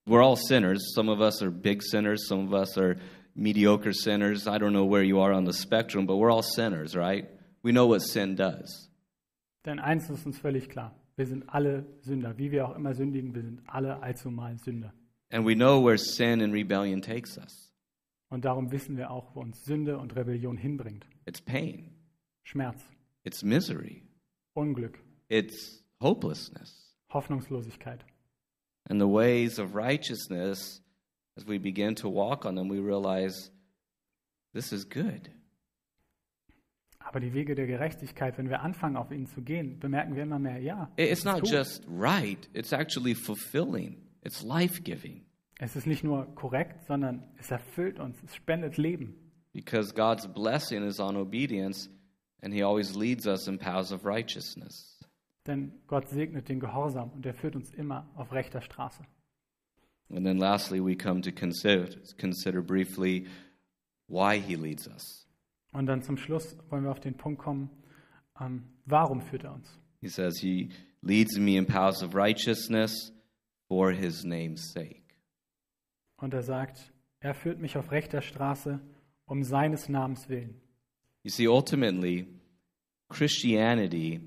we're all sinners. Some of us are big sinners, some of us are mediocre sinners. I don't know where you are on the spectrum, but we're all sinners, right? We know what sin does. Denn eins ist uns völlig klar. Wir sind alle Sünder. Wie wir auch immer sündigen, wir sind alle allzumal Sünder. And we know where sin and rebellion takes us. Und darum wissen wir auch, wo uns Sünde und Rebellion hinbringt. It's pain, Schmerz, it's misery, Unglück, it's hopelessness. Hoffnungslosigkeit. And the ways of righteousness, as we begin to walk on them, we realize this is good. Aber die Wege der Gerechtigkeit, wenn wir anfangen, auf ihnen zu gehen, bemerken wir immer mehr, ja, It's ist not gut. just right, it's actually fulfilling, it's life giving. es ist nicht nur korrekt, sondern es erfüllt uns, es spendet Leben. Because God's blessing is on obedience, and He always leads us in paths of righteousness. Denn Gott segnet den Gehorsam und er führt uns immer auf rechter Straße. And then lastly, we come to consider, consider briefly why He leads us. Und dann zum Schluss wollen wir auf den Punkt kommen, ähm, warum führt er uns? He says, He leads me in paths of righteousness for His name's sake. Und er sagt, er führt mich auf rechter Straße um seines Namens willen. You see, ultimately, Christianity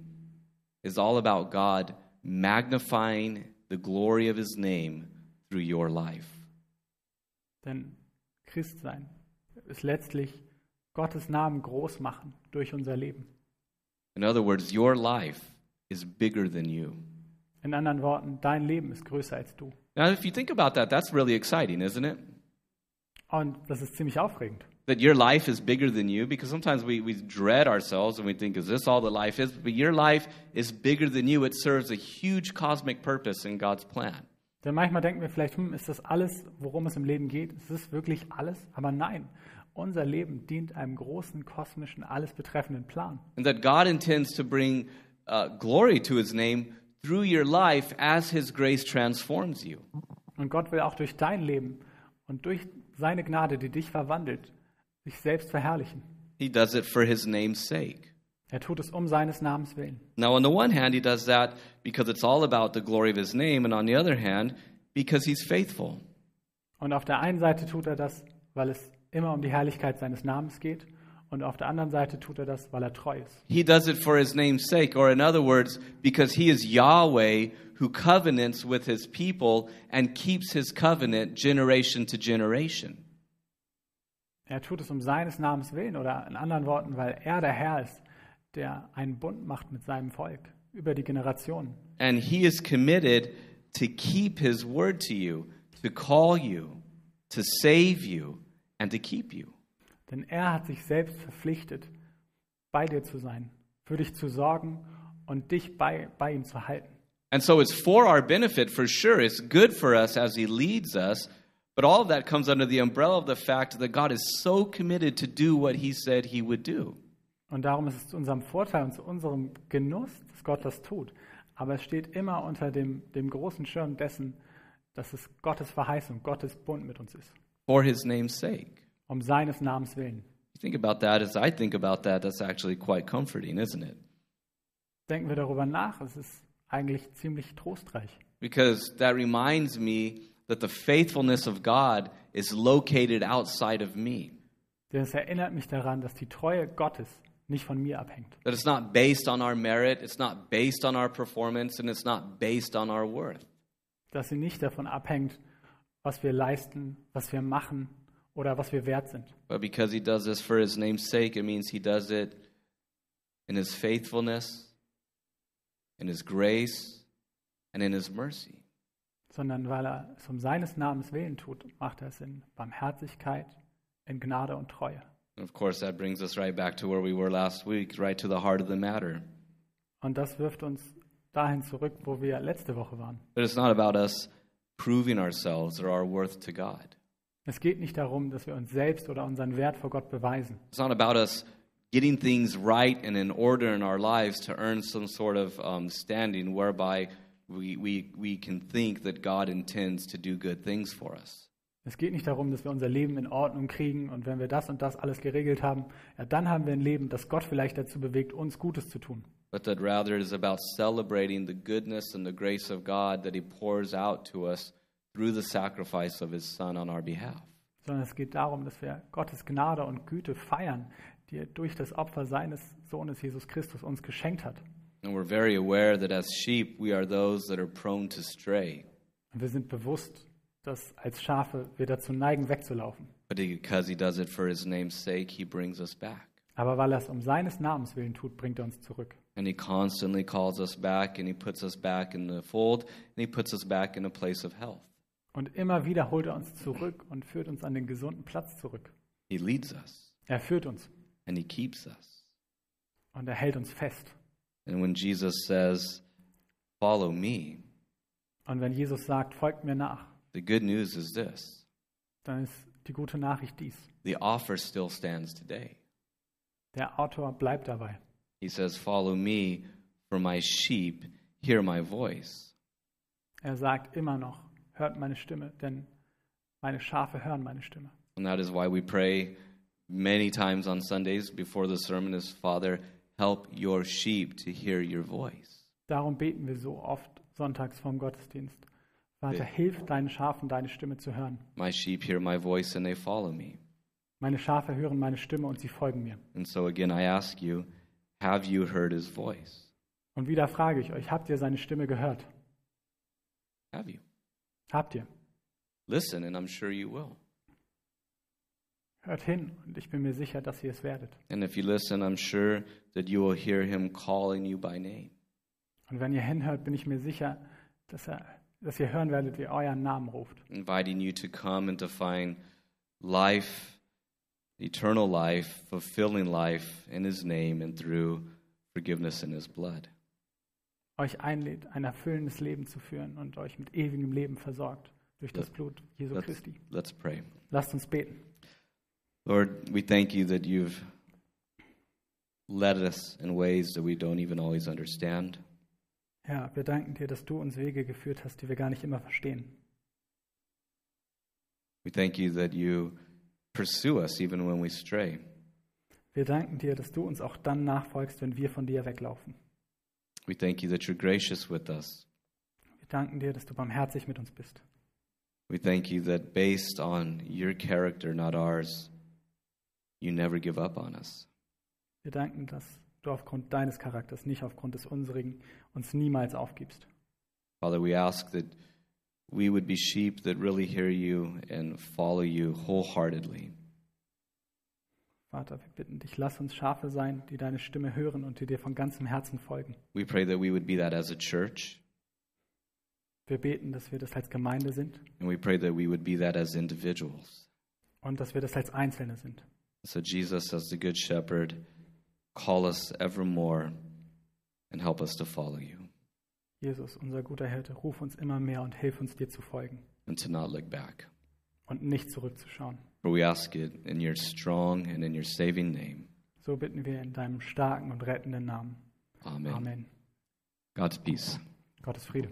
is all about God magnifying the glory of His name through your life. Denn Christsein ist letztlich Gottes Namen groß machen durch unser Leben. In other words, your life is bigger than you. In anderen Worten, dein Leben ist größer als du. Now, if you think about that, that's really exciting, isn't it? Und das ist ziemlich aufregend. That your life is bigger than you, because sometimes we, we dread ourselves and we think, is this all that life is? But your life is bigger than you. It serves a huge cosmic purpose in God's plan. Denn manchmal denken wir vielleicht, hm, ist das alles, worum es im Leben geht? Ist das wirklich alles? Aber nein, unser Leben dient einem großen, kosmischen, alles betreffenden Plan. And that God intends to bring uh, glory to his name through your life as his grace transforms you. Und Gott will auch durch dein Leben und durch seine Gnade, die dich verwandelt, sich selbst verherrlichen. He does it for his name's sake. Er tut es um seines Namens willen. Now, on the one hand, he does that because it's all about the glory of his name, and on the other hand, because he's faithful. Und auf der einen Seite tut er das, weil es immer um die Herrlichkeit seines Namens geht. Und auf der anderen Seite tut er das, weil er treu ist. He does it for his name's sake, or in other words, because he is Yahweh who covenants with his people and keeps his covenant generation to generation. Er tut es um seines Namens willen oder in anderen Worten, weil er der Herr ist, der einen Bund macht mit seinem Volk über die Generationen. And he is committed to keep his word to you, to call you, to save you, and to keep you. Denn er hat sich selbst verpflichtet, bei dir zu sein, für dich zu sorgen und dich bei, bei ihm zu halten. And so it's for our benefit for sure. It's good for us as he leads us. But all of that comes under the umbrella of the fact that God is so committed to do what he said he would do. Und darum ist es zu unserem Vorteil und zu unserem Genuss, dass Gott das tut. Aber es steht immer unter dem, dem großen Schirm dessen, dass es Gottes Verheißung, Gottes Bund mit uns ist. For his name's sake. Um seines Namens willen. You think about that as I think about that, that's actually quite comforting, isn't it? Denken wir darüber nach, es ist eigentlich ziemlich trostreich. Because that reminds me that the faithfulness of God is located outside of me. Denn es erinnert mich daran, dass die Treue Gottes nicht von mir abhängt. That it's not based on our merit, it's not based on our performance, and it's not based on our worth. Dass sie nicht davon abhängt, was wir leisten, was wir machen oder was wir wert sind. But because he does this for his name's sake, it means he does it in his faithfulness, in his grace, and in his mercy. Sondern weil er es um seines Namens willen tut, macht er es in Barmherzigkeit, in Gnade und Treue. And of course, that brings us right back to where we were last week, right to the heart of the matter. Und das wirft uns dahin zurück, wo wir letzte Woche waren. That it's not about us proving ourselves or our worth to God. Es geht nicht darum, dass wir uns selbst oder unseren Wert vor Gott beweisen. It's not about us getting things right and in order in our lives to earn some sort of um, standing whereby we, we, we can think that God intends to do good things for us. Es geht nicht darum, dass wir unser Leben in Ordnung kriegen und wenn wir das und das alles geregelt haben, ja, dann haben wir ein Leben, das Gott vielleicht dazu bewegt, uns Gutes zu tun. but that rather it is about celebrating the goodness and the grace of God that He pours out to us through the sacrifice of His Son on our behalf. Sondern es geht darum, dass wir Gottes Gnade und Güte feiern, die er durch das Opfer seines Sohnes Jesus Christus uns geschenkt hat. And we're very aware that as sheep, we are those that are prone to stray. Und wir sind bewusst, dass als Schafe wir dazu neigen, wegzulaufen. But because He does it for His name's sake, He brings us back. Aber weil er es um seines Namens willen tut, bringt er uns zurück. And He constantly calls us back, and He puts us back in the fold, and He puts us back in a place of health. Und immer wieder holt er uns zurück und führt uns an den gesunden Platz zurück. He leads us, Er führt uns and He keeps us. und er hält uns fest. And when Jesus says, Follow me, Und wenn Jesus sagt, folgt mir nach, the good news is this dann ist die gute Nachricht dies. the offer still stands today. Der Autor bleibt dabei. He says, Follow me, for my sheep hear my voice. Er sagt immer noch, hört meine Stimme, denn meine Schafe hören meine Stimme. And that is why we pray many times on Sundays before the sermon is, Father, help your sheep to hear your voice. Darum beten wir so oft sonntags vorm Gottesdienst. Vater, hilf deinen Schafen, deine Stimme zu hören. My sheep hear my voice and they follow me. Meine Schafe hören meine Stimme und sie folgen mir. And so again, I ask you, have you heard his voice? Und wieder frage ich euch, habt ihr seine Stimme gehört? Have you? Habt ihr? Listen, and I'm sure you will. Hört hin und ich bin mir sicher, dass ihr es werdet. And if you listen, I'm sure that you will hear him calling you by name. Und wenn ihr hinhört, bin ich mir sicher, dass, er, dass ihr hören werdet, wie euren Namen ruft. inviting you to come and to find life, eternal life, fulfilling life in His name and through forgiveness in His blood. Euch einlädt, ein erfüllendes Leben zu führen und euch mit ewigem Leben versorgt durch das Blut Jesu Let's, Christi. let's pray. Lasst uns beten. Lord, we thank you that you've led us in ways that we don't even always understand. Herr, wir danken dir, dass du uns Wege geführt hast, die wir gar nicht immer verstehen. We thank you that you pursue us even when we stray. Wir danken dir, dass du uns auch dann nachfolgst, wenn wir von dir weglaufen. We thank you that you're gracious with us. Wir danken dir, dass du barmherzig mit uns bist. We thank you that based on your character, not ours, you never give up on us. Wir danken, dass du aufgrund deines Charakters, nicht aufgrund des unsrigen, uns niemals aufgibst. Father, we ask that we would be sheep that really hear you and follow you wholeheartedly. Vater, wir bitten dich, lass uns Schafe sein, die deine Stimme hören und die dir von ganzem Herzen folgen. We pray that we would be that as a church, Wir beten, dass wir das als Gemeinde sind and we pray that we would be that as individuals. und dass wir das als Einzelne sind. So, Jesus, as the Good Shepherd, call us evermore and help us to follow you Jesus, unser guter Hirte, ruf uns immer mehr und hilf uns, dir zu folgen and to not look back. und nicht zurückzuschauen. For we ask it in your strong and in your saving name. So bitten wir in deinem starken und rettenden Namen. Amen. Amen. God's peace. Gottes Friede.